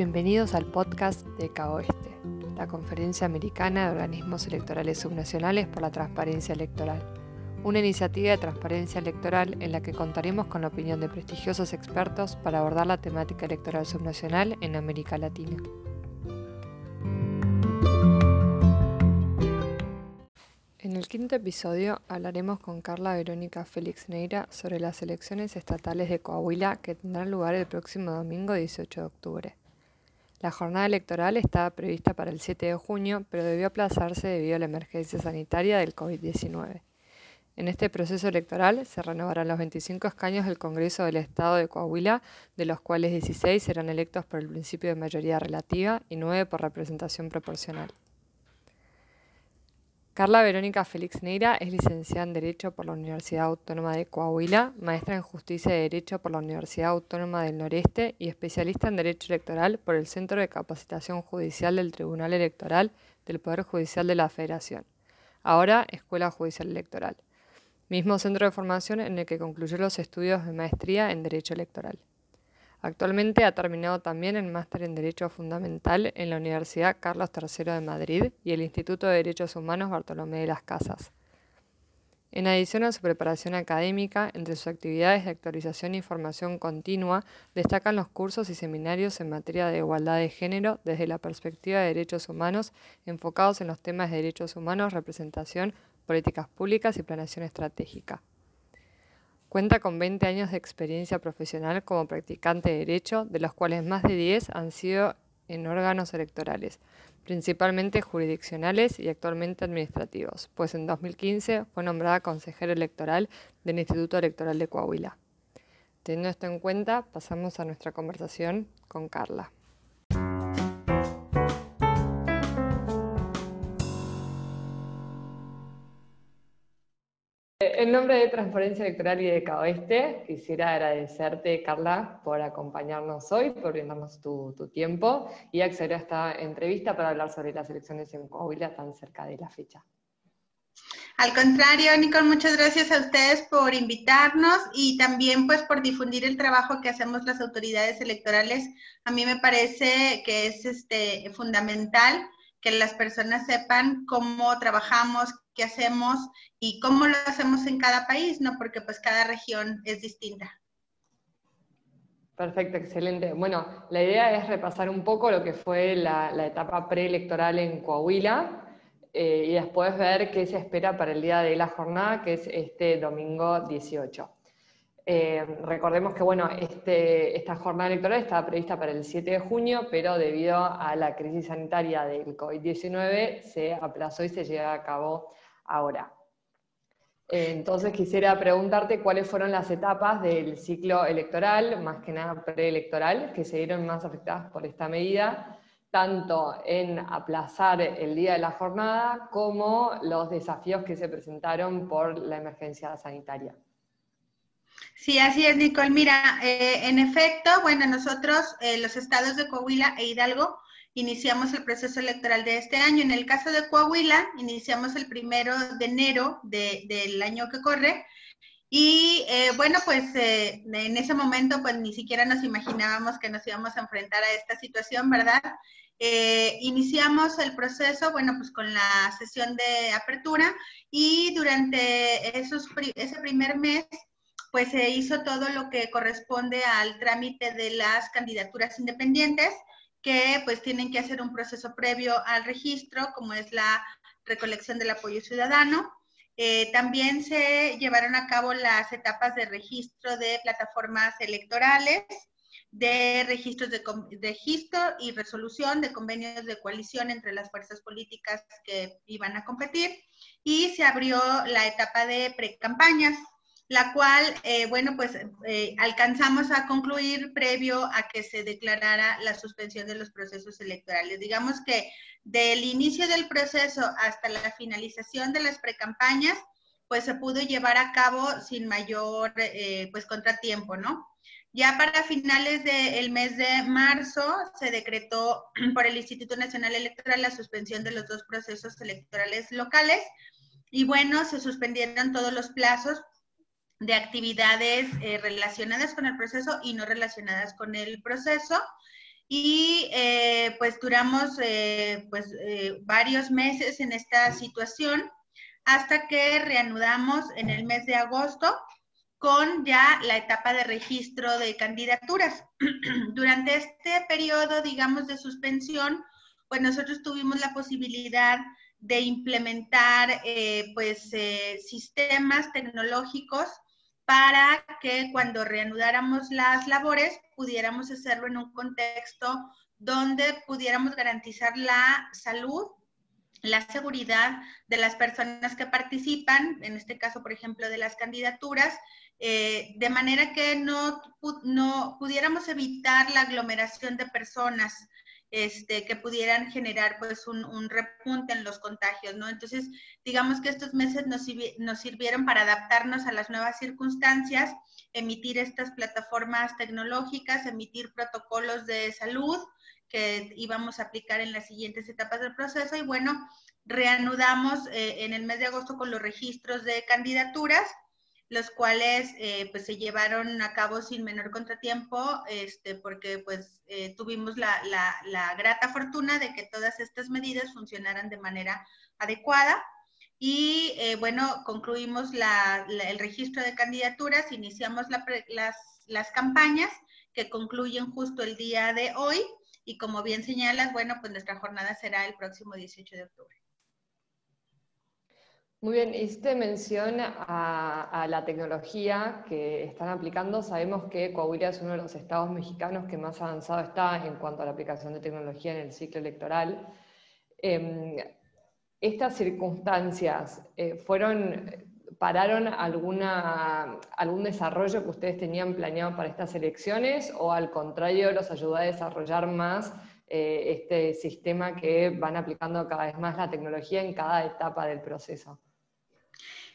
bienvenidos al podcast de CAOeste, la Conferencia Americana de Organismos Electorales Subnacionales por la Transparencia Electoral, una iniciativa de transparencia electoral en la que contaremos con la opinión de prestigiosos expertos para abordar la temática electoral subnacional en América Latina. En el quinto episodio hablaremos con Carla Verónica Félix Neira sobre las elecciones estatales de Coahuila que tendrán lugar el próximo domingo 18 de octubre. La jornada electoral estaba prevista para el 7 de junio, pero debió aplazarse debido a la emergencia sanitaria del COVID-19. En este proceso electoral se renovarán los 25 escaños del Congreso del Estado de Coahuila, de los cuales 16 serán electos por el principio de mayoría relativa y 9 por representación proporcional. Carla Verónica Félix Neira es licenciada en Derecho por la Universidad Autónoma de Coahuila, maestra en Justicia y Derecho por la Universidad Autónoma del Noreste y especialista en Derecho Electoral por el Centro de Capacitación Judicial del Tribunal Electoral del Poder Judicial de la Federación, ahora Escuela Judicial Electoral, mismo centro de formación en el que concluyó los estudios de maestría en Derecho Electoral. Actualmente ha terminado también el máster en Derecho Fundamental en la Universidad Carlos III de Madrid y el Instituto de Derechos Humanos Bartolomé de las Casas. En adición a su preparación académica, entre sus actividades de actualización e información continua, destacan los cursos y seminarios en materia de igualdad de género desde la perspectiva de derechos humanos, enfocados en los temas de derechos humanos, representación, políticas públicas y planeación estratégica. Cuenta con 20 años de experiencia profesional como practicante de derecho, de los cuales más de 10 han sido en órganos electorales, principalmente jurisdiccionales y actualmente administrativos, pues en 2015 fue nombrada consejera electoral del Instituto Electoral de Coahuila. Teniendo esto en cuenta, pasamos a nuestra conversación con Carla. En nombre de Transparencia Electoral y de Caoeste, quisiera agradecerte, Carla, por acompañarnos hoy, por brindarnos tu, tiempo y acceder a esta entrevista para hablar sobre las elecciones en Coahuila tan cerca de la fecha. Al contrario, Nicole, muchas gracias a ustedes por invitarnos y también pues por difundir el trabajo que hacemos las autoridades electorales. A mí me parece que es este, fundamental que las personas sepan cómo trabajamos, qué hacemos y cómo lo hacemos en cada país, ¿no? Porque pues cada región es distinta. Perfecto, excelente. Bueno, la idea es repasar un poco lo que fue la, etapa preelectoral en Coahuila eh, y después ver qué se espera para el día de la jornada, que es este domingo 18. Eh, recordemos que bueno, este, esta jornada electoral estaba prevista para el 7 de junio, pero debido a la crisis sanitaria del COVID-19 se aplazó y se lleva a cabo ahora. Entonces quisiera preguntarte cuáles fueron las etapas del ciclo electoral, más que nada preelectoral, que se vieron más afectadas por esta medida, tanto en aplazar el día de la jornada como los desafíos que se presentaron por la emergencia sanitaria. Sí, así es, Nicole. Mira, eh, en efecto, bueno, nosotros, eh, los estados de Coahuila e Hidalgo, iniciamos el proceso electoral de este año. En el caso de Coahuila, iniciamos el primero de enero del año que corre. Y eh, bueno, pues en ese momento, pues ni siquiera nos imaginábamos que nos íbamos a enfrentar a esta situación, ¿verdad? Iniciamos el proceso, bueno, pues con la sesión de apertura y durante esos, ese primer mes, pues se hizo todo lo que corresponde al trámite de las candidaturas independientes que pues tienen que hacer un proceso previo al registro, como es la recolección del apoyo ciudadano. Eh, también se llevaron a cabo las etapas de registro de plataformas electorales, de registros de registro y resolución de convenios de coalición entre las fuerzas políticas que iban a competir y se abrió la etapa de precampañas la cual, eh, bueno, pues eh, alcanzamos a concluir previo a que se declarara la suspensión de los procesos electorales. Digamos que del inicio del proceso hasta la finalización de las precampañas, pues se pudo llevar a cabo sin mayor, eh, pues, contratiempo, ¿no? Ya para finales del mes de marzo se decretó por el Instituto Nacional Electoral la suspensión de los dos procesos electorales locales y bueno, se suspendieron todos los plazos de actividades eh, relacionadas con el proceso y no relacionadas con el proceso. y eh, pues duramos eh, pues varios meses en esta situación hasta que reanudamos en el mes de agosto con ya la etapa de registro de candidaturas. Durante este periodo, digamos, de suspensión, pues nosotros tuvimos la posibilidad de implementar pues sistemas tecnológicos para que cuando reanudáramos las labores pudiéramos hacerlo en un contexto donde pudiéramos garantizar la salud, la seguridad de las personas que participan, en este caso, por ejemplo, de las candidaturas, eh, de manera que no, no pudiéramos evitar la aglomeración de personas este, que pudieran generar pues un, repunte en los contagios, ¿no? Entonces, digamos que estos meses nos, sirvieron para adaptarnos a las nuevas circunstancias, emitir estas plataformas tecnológicas, emitir protocolos de salud que íbamos a aplicar en las siguientes etapas del proceso y bueno, reanudamos eh, en el mes de agosto con los registros de candidaturas los cuales eh, pues se llevaron a cabo sin menor contratiempo, este, porque pues eh, tuvimos la, grata fortuna de que todas estas medidas funcionaran de manera adecuada. Y eh, bueno, concluimos el registro de candidaturas, iniciamos las, las campañas que concluyen justo el día de hoy. Y como bien señalas, bueno, pues nuestra jornada será el próximo 18 de octubre. Muy bien, hiciste mención a, la tecnología que están aplicando. Sabemos que Coahuila es uno de los estados mexicanos que más avanzado está en cuanto a la aplicación de tecnología en el ciclo electoral. Em, ¿Estas circunstancias eh, fueron, pararon alguna, algún desarrollo que ustedes tenían planeado para estas elecciones o al contrario los ayudó a desarrollar más eh, este sistema que van aplicando cada vez más la tecnología en cada etapa del proceso?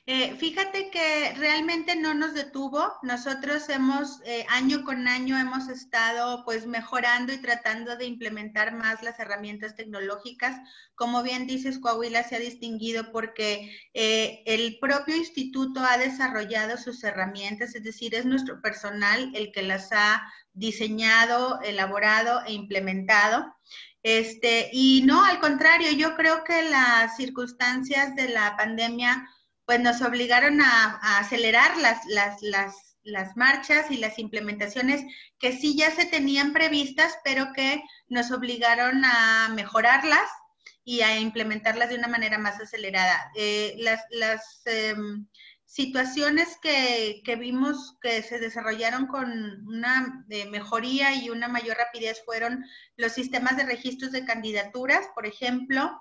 Eh, fíjate que realmente no nos detuvo. Nosotros hemos, eh, año con año, hemos estado pues mejorando y tratando de implementar más las herramientas tecnológicas. Como bien dices, Coahuila se ha distinguido porque eh, el propio instituto ha desarrollado sus herramientas, es decir, es nuestro personal el que las ha diseñado, elaborado e implementado. Este, y no, al contrario, yo creo que las circunstancias de la pandemia pues nos obligaron a, acelerar las, las, las, las, marchas y las implementaciones que sí ya se tenían previstas, pero que nos obligaron a mejorarlas y a implementarlas de una manera más acelerada. Eh, las em, situaciones que, que, vimos que se desarrollaron con una eh, mejoría y una mayor rapidez fueron los sistemas de registros de candidaturas, por ejemplo,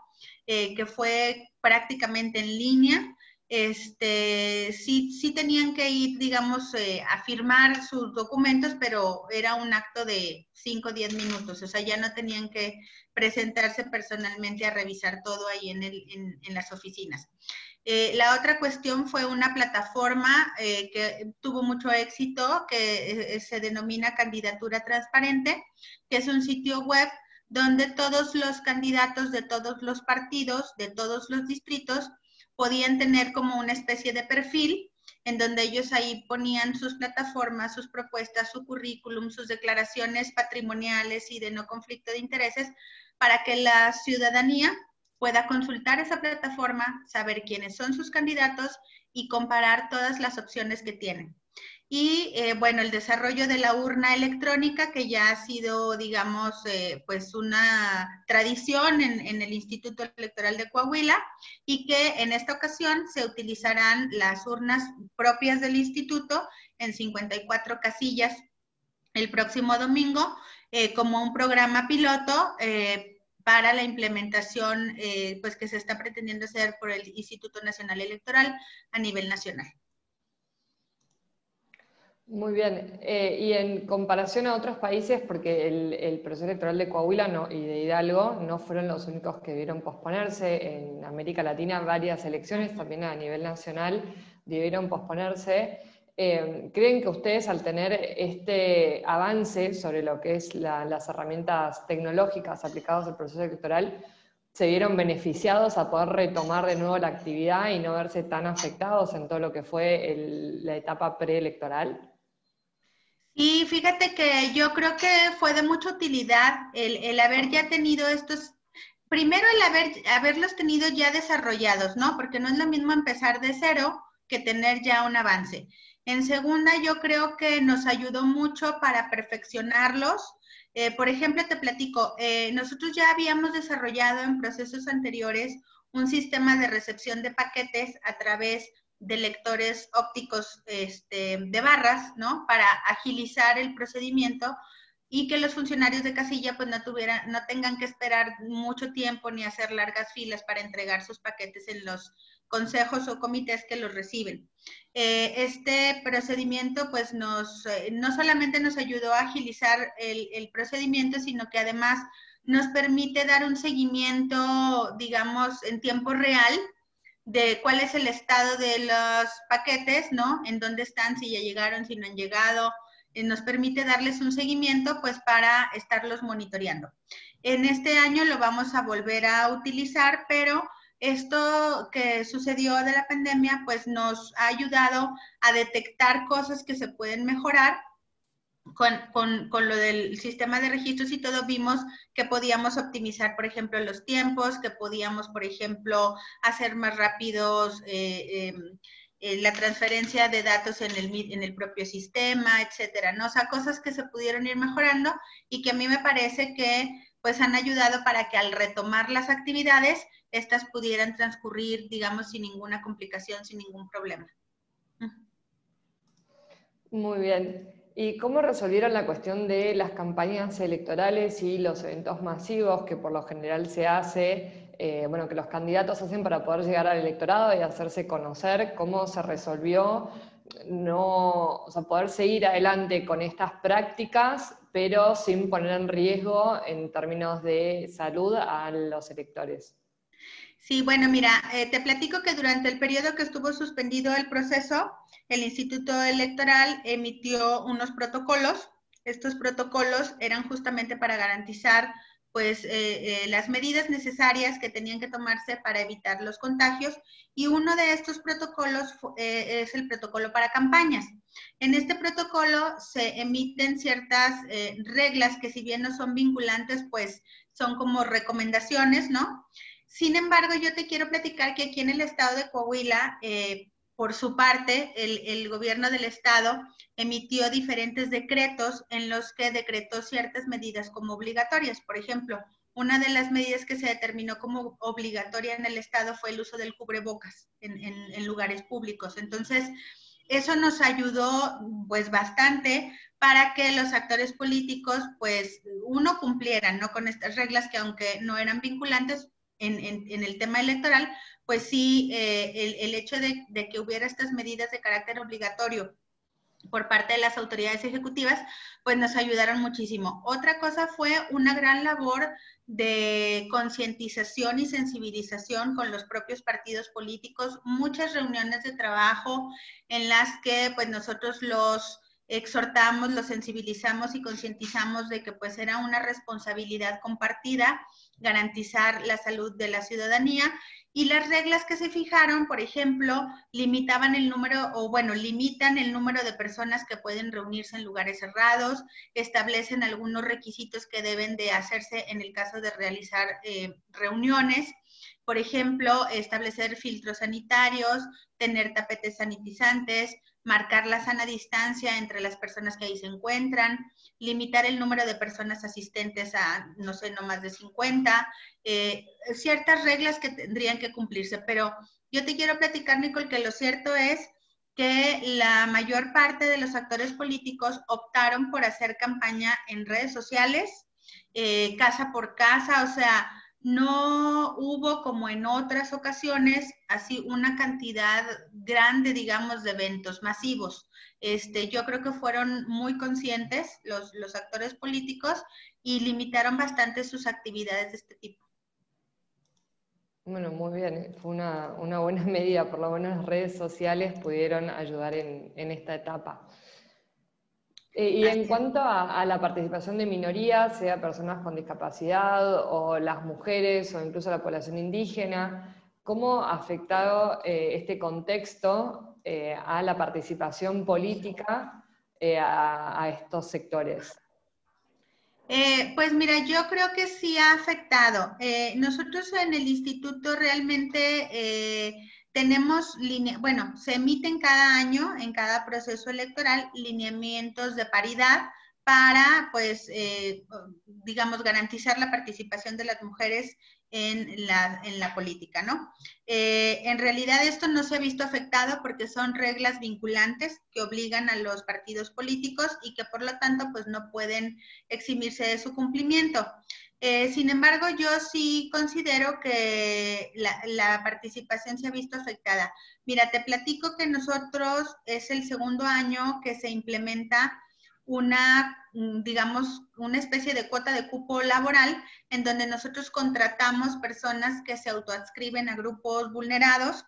eh, que fue prácticamente en línea este, sí, tenían que ir, digamos, eh, a firmar sus documentos, pero era un acto de 5 o 10 minutos, o sea, ya no tenían que presentarse personalmente a revisar todo ahí en, las oficinas. Eh, la otra cuestión fue una plataforma eh, que tuvo mucho éxito, que se denomina Candidatura Transparente, que es un sitio web donde todos los candidatos de todos los partidos, de todos los distritos, podían tener como una especie de perfil en donde ellos ahí ponían sus plataformas, sus propuestas, su currículum, sus declaraciones patrimoniales y de no conflicto de intereses, para que la ciudadanía pueda consultar esa plataforma, saber quiénes son sus candidatos y comparar todas las opciones que tienen. Y eh, bueno, el desarrollo de la urna electrónica, que ya ha sido, digamos, eh, pues una tradición en, el Instituto Electoral de Coahuila y que en esta ocasión se utilizarán las urnas propias del instituto en 54 casillas el próximo domingo eh, como un programa piloto para la implementación pues que se está pretendiendo hacer por el Instituto Nacional Electoral a nivel nacional. Muy bien. Eh, y en comparación a otros países, porque el, proceso electoral de Coahuila y de Hidalgo no fueron los únicos que vieron posponerse. En América Latina varias elecciones, también a nivel nacional, debieron posponerse. Eh, ¿Creen que ustedes al tener este avance sobre lo que es las herramientas tecnológicas aplicadas al proceso electoral, se vieron beneficiados a poder retomar de nuevo la actividad y no verse tan afectados en todo lo que fue la etapa preelectoral? Y fíjate que yo creo que fue de mucha utilidad el, haber ya tenido estos, primero el haber, haberlos tenido ya desarrollados, ¿no? Porque no es lo mismo empezar de cero que tener ya un avance. En segunda, yo creo que nos ayudó mucho para perfeccionarlos. Eh, por ejemplo, te platico, eh, nosotros ya habíamos desarrollado en procesos anteriores un sistema de recepción de paquetes a través de lectores ópticos este, de barras, ¿no? Para agilizar el procedimiento y que los funcionarios de casilla pues no tuvieran, no tengan que esperar mucho tiempo ni hacer largas filas para entregar sus paquetes en los consejos o comités que los reciben. Eh, este procedimiento pues nos, eh, no solamente nos ayudó a agilizar el, el procedimiento, sino que además nos permite dar un seguimiento, digamos, en tiempo real de cuál es el estado de los paquetes, ¿no? En dónde están, si ya llegaron, si no han llegado. Eh, nos permite darles un seguimiento, pues, para estarlos monitoreando. En este año lo vamos a volver a utilizar, pero esto que sucedió de la pandemia, pues, nos ha ayudado a detectar cosas que se pueden mejorar con, con, con, lo del sistema de registros y todo, vimos que podíamos optimizar, por ejemplo, los tiempos, que podíamos, por ejemplo, hacer más rápidos eh, em, eh, la transferencia de datos en el, en el propio sistema, etcétera, ¿no? O sea, cosas que se pudieron ir mejorando y que a mí me parece que pues han ayudado para que al retomar las actividades, estas pudieran transcurrir, digamos, sin ninguna complicación, sin ningún problema. Muy bien. ¿Y cómo resolvieron la cuestión de las campañas electorales y los eventos masivos que por lo general se hace, eh, bueno, que los candidatos hacen para poder llegar al electorado y hacerse conocer? ¿Cómo se resolvió no, o sea, poder seguir adelante con estas prácticas, pero sin poner en riesgo en términos de salud a los electores? Sí, bueno, mira, eh, te platico que durante el periodo que estuvo suspendido el proceso, el Instituto Electoral emitió unos protocolos. Estos protocolos eran justamente para garantizar pues eh, eh, las medidas necesarias que tenían que tomarse para evitar los contagios y uno de estos protocolos es el protocolo para campañas. En este protocolo se emiten ciertas reglas que si bien no son vinculantes, pues son como recomendaciones, ¿no? Sin embargo, yo te quiero platicar que aquí en el estado de Coahuila, por su parte, el, gobierno del estado emitió diferentes decretos en los que decretó ciertas medidas como obligatorias. Por ejemplo, una de las medidas que se determinó como obligatoria en el estado fue el uso del cubrebocas en, lugares públicos. Entonces, eso nos ayudó pues bastante para que los actores políticos pues uno cumplieran ¿no? con estas reglas que aunque no eran vinculantes en, el tema electoral, pues sí, eh, el, hecho de, que hubiera estas medidas de carácter obligatorio por parte de las autoridades ejecutivas, pues nos ayudaron muchísimo. Otra cosa fue una gran labor de concientización y sensibilización con los propios partidos políticos, muchas reuniones de trabajo en las que pues nosotros los exhortamos, los sensibilizamos y concientizamos de que pues era una responsabilidad compartida garantizar la salud de la ciudadanía y las reglas que se fijaron, por ejemplo, limitaban el número, o bueno, limitan el número de personas que pueden reunirse en lugares cerrados, establecen algunos requisitos que deben de hacerse en el caso de realizar eh, reuniones. Por ejemplo, establecer filtros sanitarios, tener tapetes sanitizantes, marcar la sana distancia entre las personas que ahí se encuentran, limitar el número de personas asistentes a, no sé, no más de 50, eh, ciertas reglas que tendrían que cumplirse. Pero yo te quiero platicar, Nicole, que lo cierto es que la mayor parte de los actores políticos optaron por hacer campaña en redes sociales, eh, casa por casa, o sea, no hubo como en otras ocasiones así una cantidad grande, digamos, de eventos masivos. Este, yo creo que fueron muy conscientes los, los actores políticos y limitaron bastante sus actividades de este tipo. Bueno, muy bien, fue una, una, buena medida, por lo menos las redes sociales pudieron ayudar en, en esta etapa. Eh, y en cuanto a, la participación de minorías, sea personas con discapacidad o las mujeres o incluso la población indígena, ¿cómo ha afectado eh, este contexto eh, a la participación política a, estos sectores? pues mira, yo creo que sí ha afectado. nosotros en el instituto realmente tenemos, bueno, se emiten cada año en cada proceso electoral lineamientos de paridad para, pues, eh, digamos, garantizar la participación de las mujeres en la, en la política, ¿no? Eh, en realidad esto no se ha visto afectado porque son reglas vinculantes que obligan a los partidos políticos y que por lo tanto, pues, no pueden eximirse de su cumplimiento. Eh, sin embargo, yo sí considero que la, la, participación se ha visto afectada. Mira, te platico que nosotros es el segundo año que se implementa una, mm, digamos, una especie de cuota de cupo laboral en donde nosotros contratamos personas que se autoadscriben a grupos vulnerados,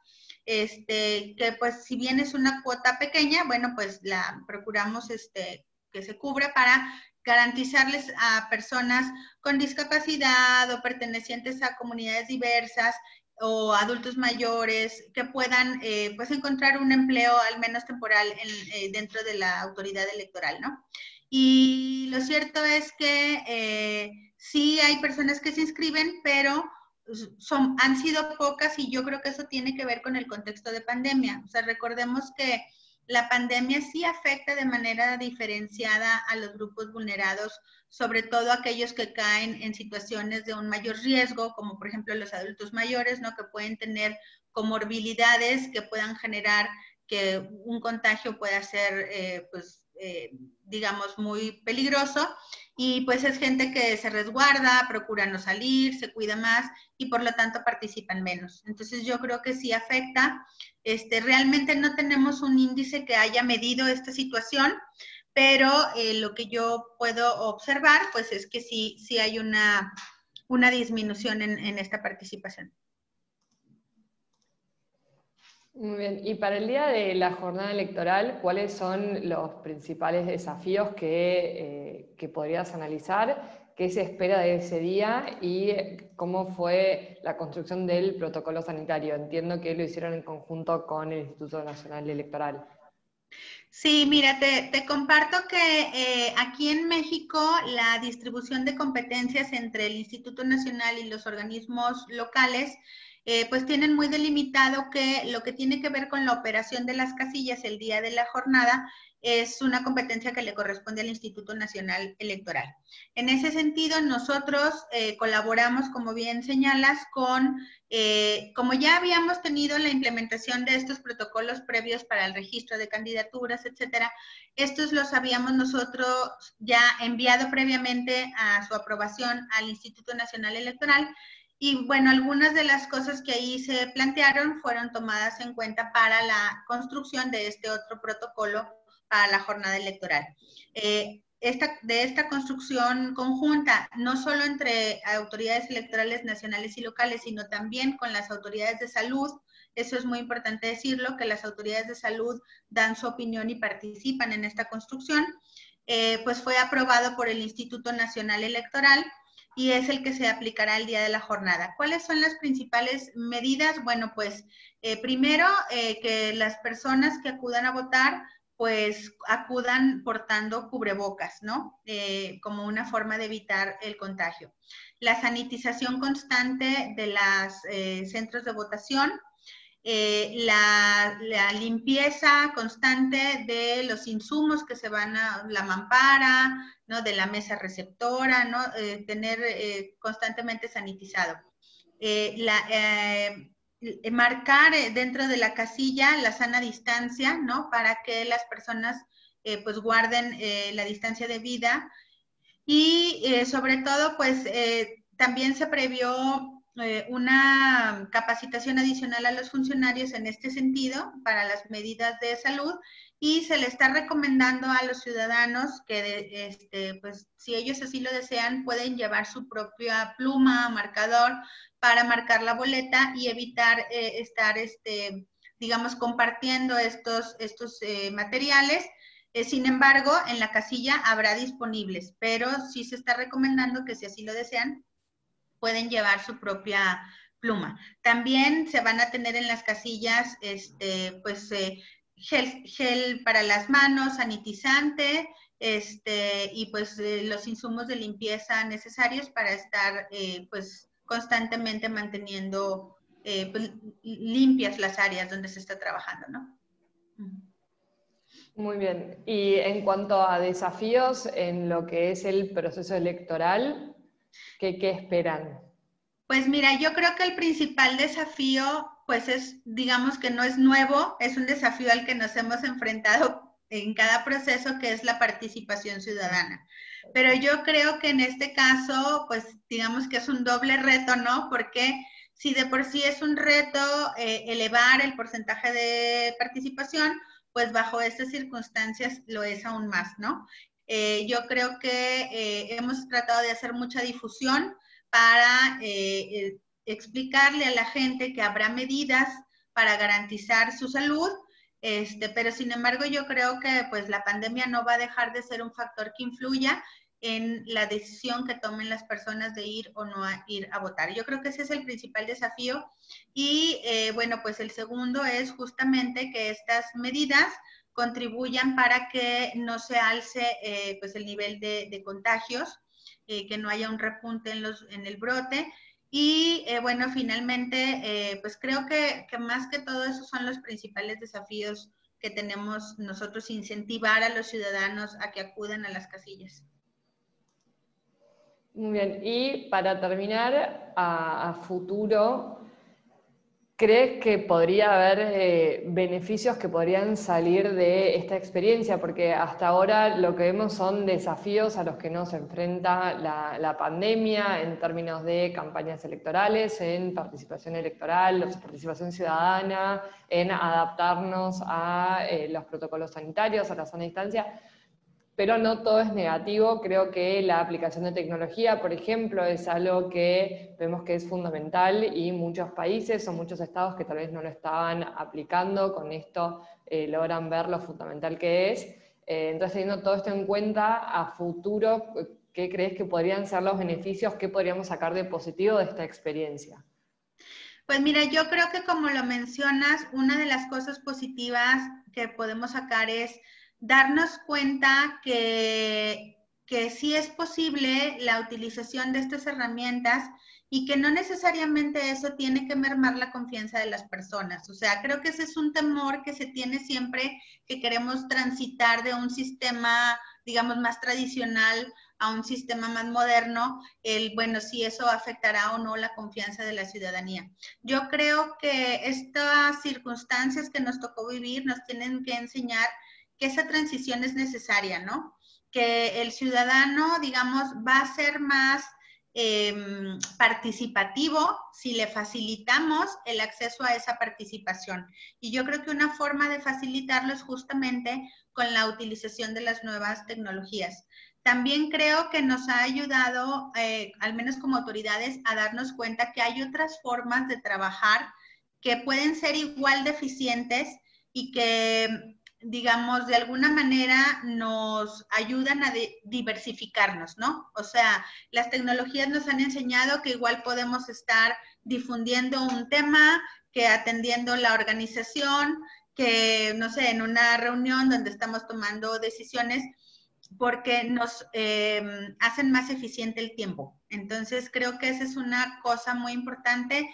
este, que pues si bien es una cuota pequeña, bueno, pues la procuramos este, que se cubra para garantizarles a personas con discapacidad o pertenecientes a comunidades diversas o adultos mayores que puedan eh, pues encontrar un empleo al menos temporal eh, dentro de la autoridad electoral, ¿no? Y lo cierto es que eh, sí hay personas que se inscriben, pero son, han sido pocas y yo creo que eso tiene que ver con el contexto de pandemia. O sea, recordemos que la pandemia sí afecta de manera diferenciada a los grupos vulnerados, sobre todo aquellos que caen en situaciones de un mayor riesgo, como por ejemplo los adultos mayores, ¿no? Que pueden tener comorbilidades que puedan generar que un contagio pueda ser, eh, pues, eh, digamos, muy peligroso. Y pues es gente que se resguarda, procura no salir, se cuida más y por lo tanto participan menos. Entonces yo creo que sí afecta. Este, realmente no tenemos un índice que haya medido esta situación, pero eh, lo que yo puedo observar pues es que sí, sí hay una, una disminución en esta participación. Muy bien, y para el día de la jornada electoral, ¿cuáles son los principales desafíos que, eh, podrías analizar? ¿Qué se espera de ese día y cómo fue la construcción del protocolo sanitario? Entiendo que lo hicieron en conjunto con el Instituto Nacional Electoral. Sí, mira, te, comparto que eh, aquí en México la distribución de competencias entre el Instituto Nacional y los organismos locales eh, pues tienen muy delimitado que lo que tiene que ver con la operación de las casillas el día de la jornada es una competencia que le corresponde al Instituto Nacional Electoral. En ese sentido, nosotros eh, colaboramos, como bien señalas, con, eh, como ya habíamos tenido la implementación de estos protocolos previos para el registro de candidaturas, etcétera, estos los habíamos nosotros ya enviado previamente a su aprobación al Instituto Nacional Electoral y bueno, algunas de las cosas que ahí se plantearon fueron tomadas en cuenta para la construcción de este otro protocolo para la jornada electoral. Eh, esta, de esta construcción conjunta, no solo entre autoridades electorales nacionales y locales, sino también con las autoridades de salud, eso es muy importante decirlo, que las autoridades de salud dan su opinión y participan en esta construcción, eh, pues fue aprobado por el Instituto Nacional Electoral y es el que se aplicará el día de la jornada. ¿Cuáles son las principales medidas? Bueno, pues eh, primero eh, que las personas que acudan a votar pues acudan portando cubrebocas, ¿no? Eh, como una forma de evitar el contagio. La sanitización constante de los centros de votación, eh, la, limpieza constante de los insumos que se van a la mampara, ¿no? de la mesa receptora, ¿no? Eh, tener eh, constantemente sanitizado. marcar dentro de la casilla la sana distancia, ¿no? Para que las personas pues guarden la distancia de vida. Y sobre todo, pues también se previó eh, una capacitación adicional a los funcionarios en este sentido para las medidas de salud y se le está recomendando a los ciudadanos que, este, pues, si ellos así lo desean, pueden llevar su propia pluma, marcador para marcar la boleta y evitar eh, estar, este, digamos, compartiendo estos, estos eh, materiales. sin embargo, en la casilla habrá disponibles, pero sí se está recomendando que si así lo desean, pueden llevar su propia pluma. También se van a tener en las casillas, este, pues, eh, gel, para las manos, sanitizante, este, y pues eh, los insumos de limpieza necesarios para estar eh, pues constantemente manteniendo pues, limpias las áreas donde se está trabajando, ¿no? Muy bien. Y en cuanto a desafíos en lo que es el proceso electoral, ¿qué, qué esperan? Pues mira, yo creo que el principal desafío, pues es, digamos que no es nuevo, es un desafío al que nos hemos enfrentado en cada proceso, que es la participación ciudadana. Pero yo creo que en este caso, pues digamos que es un doble reto, ¿no? Porque si de por sí es un reto eh, elevar el porcentaje de participación, pues bajo estas circunstancias lo es aún más, ¿no? Eh, yo creo que eh, hemos tratado de hacer mucha difusión para explicarle a la gente que habrá medidas para garantizar su salud, este, pero sin embargo yo creo que pues la pandemia no va a dejar de ser un factor que influya en la decisión que tomen las personas de ir o no a ir a votar. Yo creo que ese es el principal desafío. Y eh, bueno, pues el segundo es justamente que estas medidas contribuyan para que no se alce eh, pues el nivel de, contagios, eh, que no haya un repunte en, los, en el brote. Y bueno, finalmente, pues creo que, que más que todo esos son los principales desafíos que tenemos nosotros, incentivar a los ciudadanos a que acudan a las casillas. Muy bien, y para terminar, a, futuro, ¿crees que podría haber eh, beneficios que podrían salir de esta experiencia? Porque hasta ahora lo que vemos son desafíos a los que nos enfrenta la, pandemia en términos de campañas electorales, en participación electoral, participación ciudadana, en adaptarnos a eh, los protocolos sanitarios, a la sana distancia pero no todo es negativo. Creo que la aplicación de tecnología, por ejemplo, es algo que vemos que es fundamental y muchos países o muchos estados que tal vez no lo estaban aplicando, con esto eh, logran ver lo fundamental que es. Eh, entonces, teniendo todo esto en cuenta, a futuro, ¿qué crees que podrían ser los beneficios? ¿Qué podríamos sacar de positivo de esta experiencia? Pues mira, yo creo que como lo mencionas, una de las cosas positivas que podemos sacar es darnos cuenta que, que sí es posible la utilización de estas herramientas y que no necesariamente eso tiene que mermar la confianza de las personas. O sea, creo que ese es un temor que se tiene siempre que queremos transitar de un sistema, digamos, más tradicional a un sistema más moderno, el, bueno, si eso afectará o no la confianza de la ciudadanía. Yo creo que estas circunstancias que nos tocó vivir nos tienen que enseñar que esa transición es necesaria, ¿no? Que el ciudadano, digamos, va a ser más em, participativo si le facilitamos el acceso a esa participación. Y yo creo que una forma de facilitarlo es justamente con la utilización de las nuevas tecnologías. También creo que nos ha ayudado, eh, al menos como autoridades, a darnos cuenta que hay otras formas de trabajar que pueden ser igual de y que digamos, de alguna manera nos ayudan a diversificarnos, ¿no? O sea, las tecnologías nos han enseñado que igual podemos estar difundiendo un tema, que atendiendo la organización, que, no sé, en una reunión donde estamos tomando decisiones, porque nos em, hacen más eficiente el tiempo. Entonces, creo que esa es una cosa muy importante.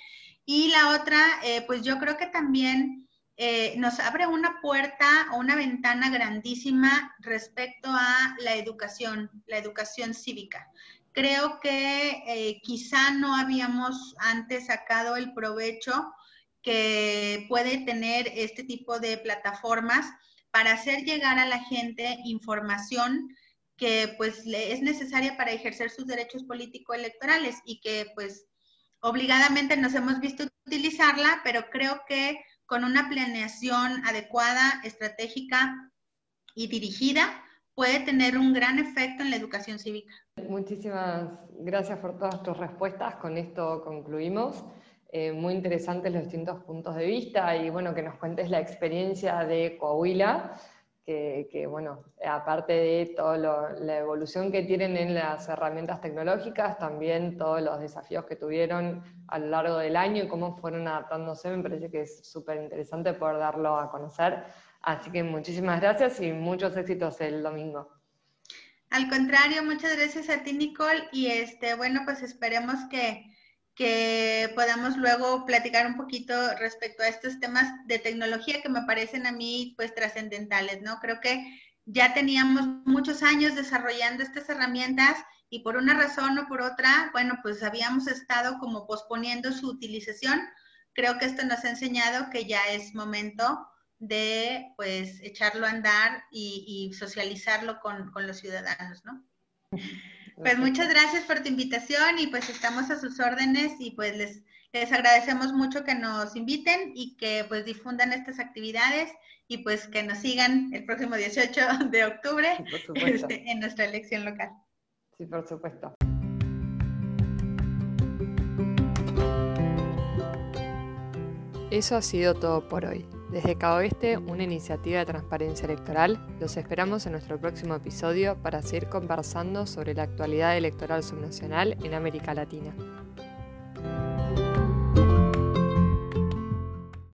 Y la otra, eh, pues yo creo que también eh, nos abre una puerta o una ventana grandísima respecto a la educación, la educación cívica. Creo que eh, quizá no habíamos antes sacado el provecho que puede tener este tipo de plataformas para hacer llegar a la gente información que pues es necesaria para ejercer sus derechos político-electorales y que pues obligadamente nos hemos visto utilizarla, pero creo que con una planeación adecuada, estratégica y dirigida, puede tener un gran efecto en la educación cívica. Muchísimas gracias por todas tus respuestas. Con esto concluimos. Eh, muy interesantes los distintos puntos de vista y bueno, que nos cuentes la experiencia de Coahuila, que, bueno, aparte de toda la evolución que tienen en las herramientas tecnológicas, también todos los desafíos que tuvieron a lo largo del año y cómo fueron adaptándose, me parece que es súper interesante poder darlo a conocer. Así que muchísimas gracias y muchos éxitos el domingo. Al contrario, muchas gracias a ti, Nicole. Y este, bueno, pues esperemos que, que podamos luego platicar un poquito respecto a estos temas de tecnología que me parecen a mí pues trascendentales, ¿no? Creo que ya teníamos muchos años desarrollando estas herramientas y por una razón o por otra, bueno, pues habíamos estado como posponiendo su utilización. Creo que esto nos ha enseñado que ya es momento de pues echarlo a andar y, socializarlo con, los ciudadanos, ¿no? Pues muchas gracias por tu invitación y pues estamos a sus órdenes y pues les, les agradecemos mucho que nos inviten y que pues difundan estas actividades y pues que nos sigan el próximo 18 de octubre este, en nuestra elección local. Sí, por supuesto. Eso ha sido todo por hoy. Desde Caoeste, una iniciativa de transparencia electoral, los esperamos en nuestro próximo episodio para seguir conversando sobre la actualidad electoral subnacional en América Latina.